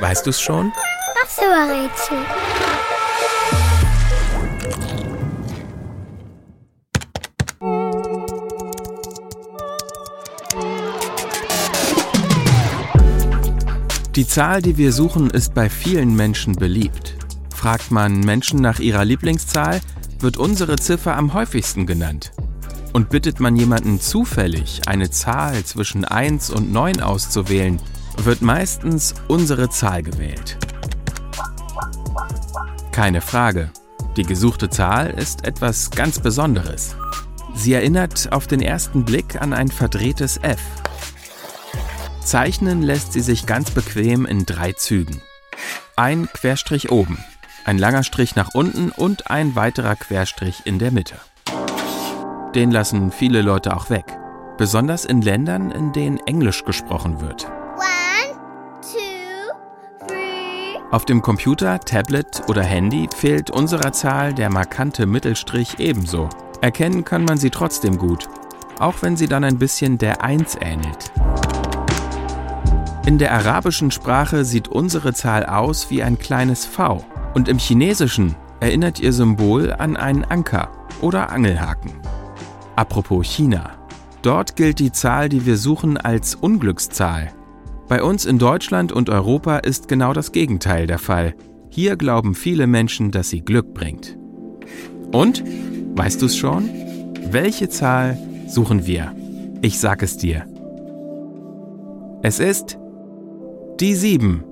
Weißt du's schon? Das Rätsel. Die Zahl, die wir suchen, ist bei vielen Menschen beliebt. Fragt man Menschen nach ihrer Lieblingszahl, wird unsere Ziffer am häufigsten genannt. Und bittet man jemanden zufällig, eine Zahl zwischen 1 und 9 auszuwählen, wird meistens unsere Zahl gewählt. Keine Frage, die gesuchte Zahl ist etwas ganz Besonderes. Sie erinnert auf den ersten Blick an ein verdrehtes F. Zeichnen lässt sie sich ganz bequem in drei Zügen. Ein Querstrich oben, ein langer Strich nach unten und ein weiterer Querstrich in der Mitte. Den lassen viele Leute auch weg, besonders in Ländern, in denen Englisch gesprochen wird. Auf dem Computer, Tablet oder Handy fehlt unserer Zahl der markante Mittelstrich ebenso. Erkennen kann man sie trotzdem gut, auch wenn sie dann ein bisschen der 1 ähnelt. In der arabischen Sprache sieht unsere Zahl aus wie ein kleines V und im Chinesischen erinnert ihr Symbol an einen Anker oder Angelhaken. Apropos China. Dort gilt die Zahl, die wir suchen, als Unglückszahl. Bei uns in Deutschland und Europa ist genau das Gegenteil der Fall. Hier glauben viele Menschen, dass sie Glück bringt. Und? Weißt du's schon? Welche Zahl suchen wir? Ich sag es dir. Es ist die 7.